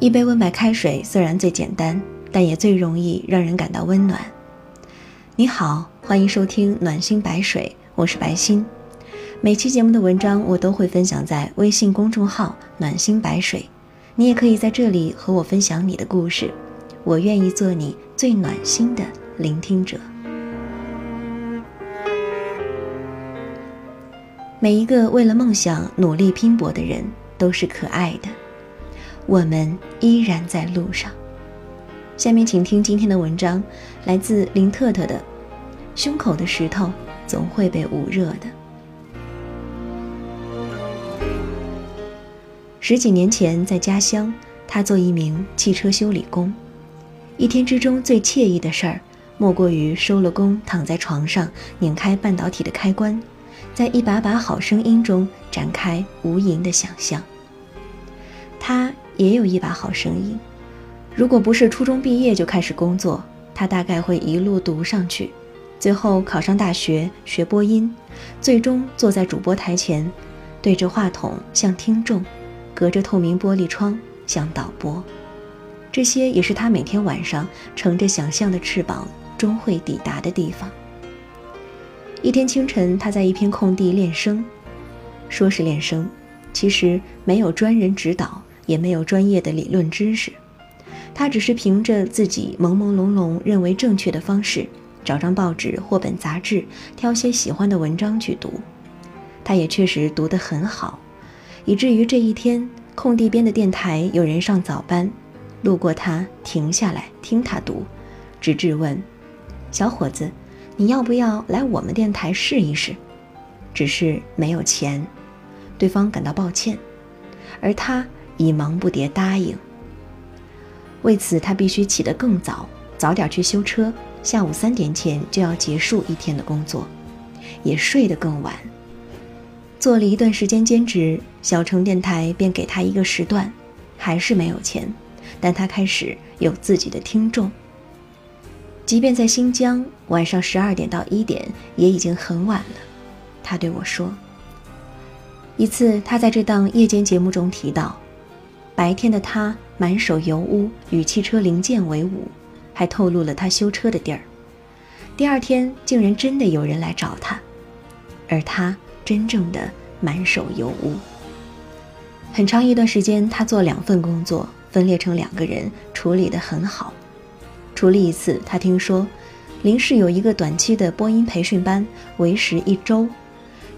一杯温白开水虽然最简单，但也最容易让人感到温暖。你好，欢迎收听暖心白水，我是白心。每期节目的文章我都会分享在微信公众号“暖心白水”，你也可以在这里和我分享你的故事，我愿意做你最暖心的聆听者。每一个为了梦想努力拼搏的人都是可爱的。我们依然在路上。下面请听今天的文章，来自林特特的《胸口的石头总会被捂热的》。十几年前，在家乡，他做一名汽车修理工。一天之中最惬意的事儿，莫过于收了工，躺在床上，拧开半导体的开关，在一把把好声音中展开无垠的想象。他。也有一把好声音，如果不是初中毕业就开始工作，他大概会一路读上去，最后考上大学学播音，最终坐在主播台前，对着话筒向听众，隔着透明玻璃窗向导播。这些也是他每天晚上乘着想象的翅膀终会抵达的地方。一天清晨，他在一片空地练声，说是练声，其实没有专人指导。也没有专业的理论知识，他只是凭着自己朦朦胧胧认为正确的方式，找张报纸或本杂志，挑些喜欢的文章去读。他也确实读得很好，以至于这一天，空地边的电台有人上早班，路过他停下来听他读，直至问：“小伙子，你要不要来我们电台试一试？”只是没有钱，对方感到抱歉，而他。以忙不迭答应。为此，他必须起得更早，早点去修车，下午三点前就要结束一天的工作，也睡得更晚。做了一段时间兼职，小城电台便给他一个时段，还是没有钱，但他开始有自己的听众。即便在新疆，晚上十二点到一点也已经很晚了。他对我说：“一次，他在这档夜间节目中提到。”白天的他满手油污，与汽车零件为伍，还透露了他修车的地儿。第二天竟然真的有人来找他，而他真正的满手油污。很长一段时间，他做两份工作，分裂成两个人，处理得很好。处理一次，他听说临市有一个短期的播音培训班，为时一周，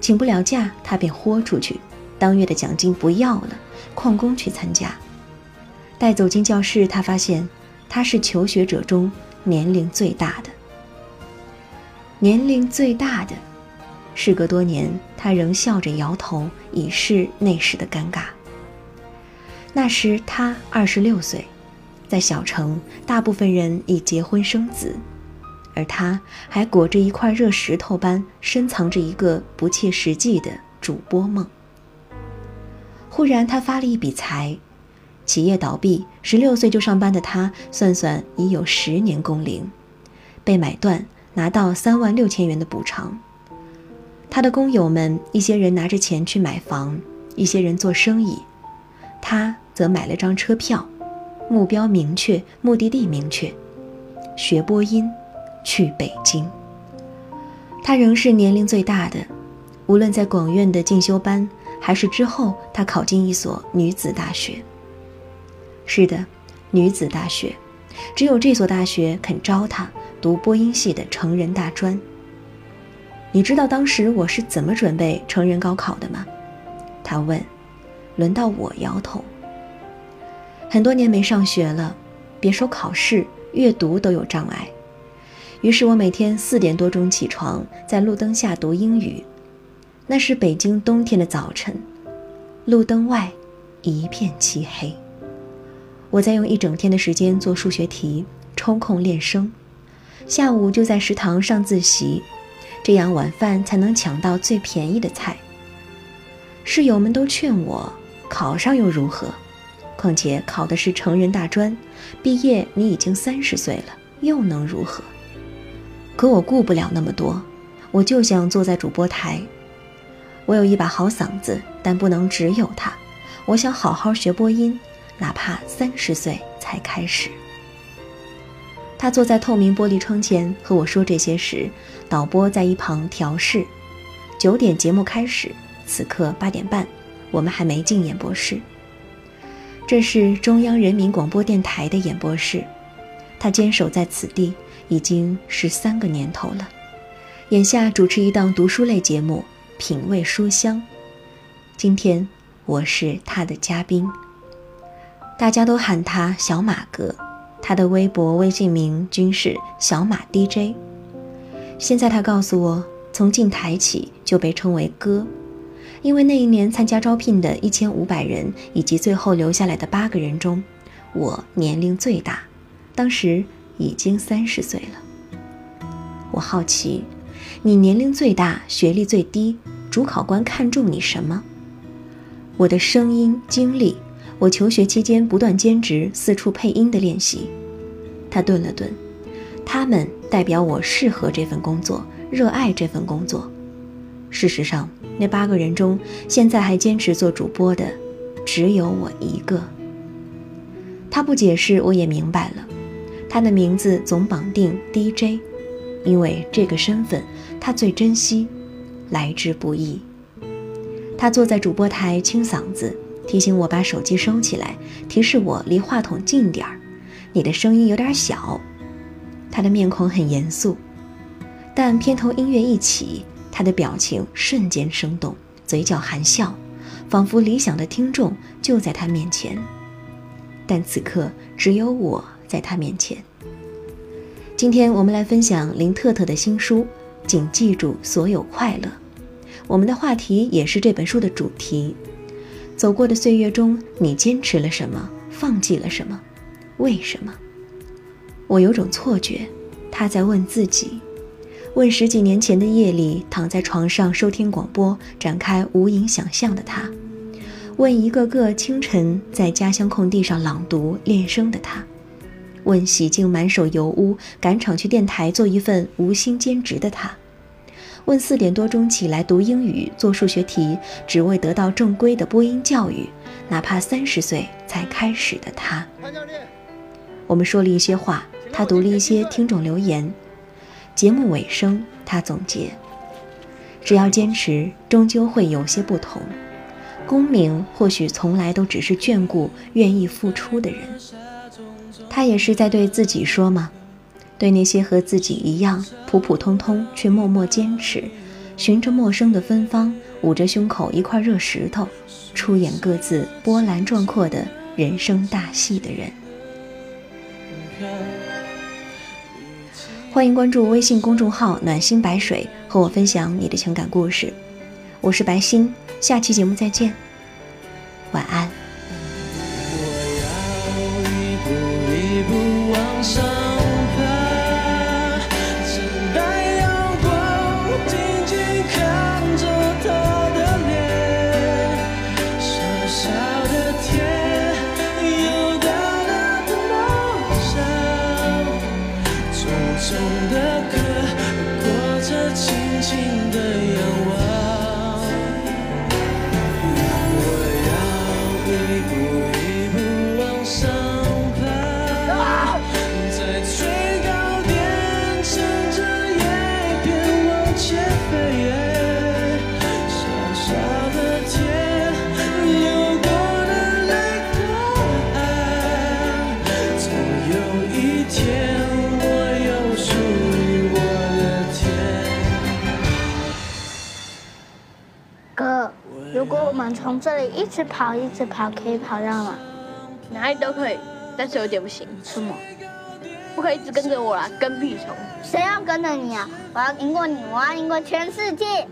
请不了假，他便豁出去，当月的奖金不要了。旷工去参加，待走进教室，他发现他是求学者中年龄最大的。年龄最大的，事隔多年，他仍笑着摇头，以示那时的尴尬。那时他二十六岁，在小城，大部分人已结婚生子，而他还裹着一块热石头般深藏着一个不切实际的主播梦。忽然，他发了一笔财，企业倒闭，十六岁就上班的他，算算已有十年工龄，被买断，拿到三万六千元的补偿。他的工友们，一些人拿着钱去买房，一些人做生意，他则买了张车票，目标明确，目的地明确，学播音，去北京。他仍是年龄最大的，无论在广院的进修班。还是之后，他考进一所女子大学。是的，女子大学，只有这所大学肯招他读播音系的成人大专。你知道当时我是怎么准备成人高考的吗？他问。轮到我摇头。很多年没上学了，别说考试，阅读都有障碍。于是我每天四点多钟起床，在路灯下读英语。那是北京冬天的早晨，路灯外一片漆黑。我在用一整天的时间做数学题，抽空练声，下午就在食堂上自习，这样晚饭才能抢到最便宜的菜。室友们都劝我考上又如何？况且考的是成人大专，毕业你已经三十岁了，又能如何？可我顾不了那么多，我就想坐在主播台。我有一把好嗓子，但不能只有它。我想好好学播音，哪怕三十岁才开始。他坐在透明玻璃窗前和我说这些时，导播在一旁调试。九点节目开始，此刻八点半，我们还没进演播室。这是中央人民广播电台的演播室，他坚守在此地已经十三个年头了。眼下主持一档读书类节目《品味书香》，今天我是他的嘉宾。大家都喊他小马哥。他的微博、微信名均是小马 DJ。现在他告诉我，从进台起就被称为哥，因为那一年参加招聘的一千五百人以及最后留下来的八个人中，我年龄最大，当时已经三十岁了。我好奇，你年龄最大，学历最低，主考官看中你什么？我的声音经历。我求学期间不断兼职四处配音的练习，他顿了顿，他们代表我适合这份工作，热爱这份工作。事实上，那八个人中，现在还坚持做主播的，只有我一个。他不解释，我也明白了，他的名字总绑定 DJ，因为这个身份他最珍惜，来之不易。他坐在主播台清嗓子。提醒我把手机收起来，提示我离话筒近点儿，你的声音有点小。他的面孔很严肃，但片头音乐一起，他的表情瞬间生动，嘴角含笑，仿佛理想的听众就在他面前。但此刻只有我在他面前。今天我们来分享林特特的新书，请记住所有快乐。我们的话题也是这本书的主题。走过的岁月中，你坚持了什么？放弃了什么？为什么？我有种错觉，他在问自己，问十几年前的夜里躺在床上收听广播、展开无垠想象的他，问一个个清晨在家乡空地上朗读练声的他，问洗净满手油污赶场去电台做一份无薪兼职的他。问四点多钟起来读英语、做数学题，只为得到正规的播音教育，哪怕三十岁才开始的他。我们说了一些话，他读了一些听众留言。节目尾声，他总结：只要坚持，终究会有些不同。功名或许从来都只是眷顾愿意付出的人。他也是在对自己说吗？对那些和自己一样普普通通却默默坚持，寻着陌生的芬芳，捂着胸口一块热石头，出演各自波澜壮阔的人生大戏的人。欢迎关注微信公众号“暖心白水”，和我分享你的情感故事。我是白心，下期节目再见，晚安。生从这里一直跑，一直跑，可以跑到哪？哪里都可以，但是有点不行。什么？不可以一直跟着我啦，跟屁虫。谁要跟着你啊？我要赢过你，我要赢过全世界。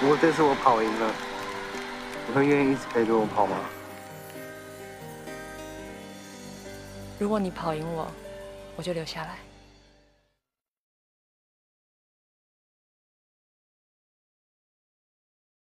如果这次我跑赢了你会愿意一直陪着我跑吗？如果你跑赢我我就留下来。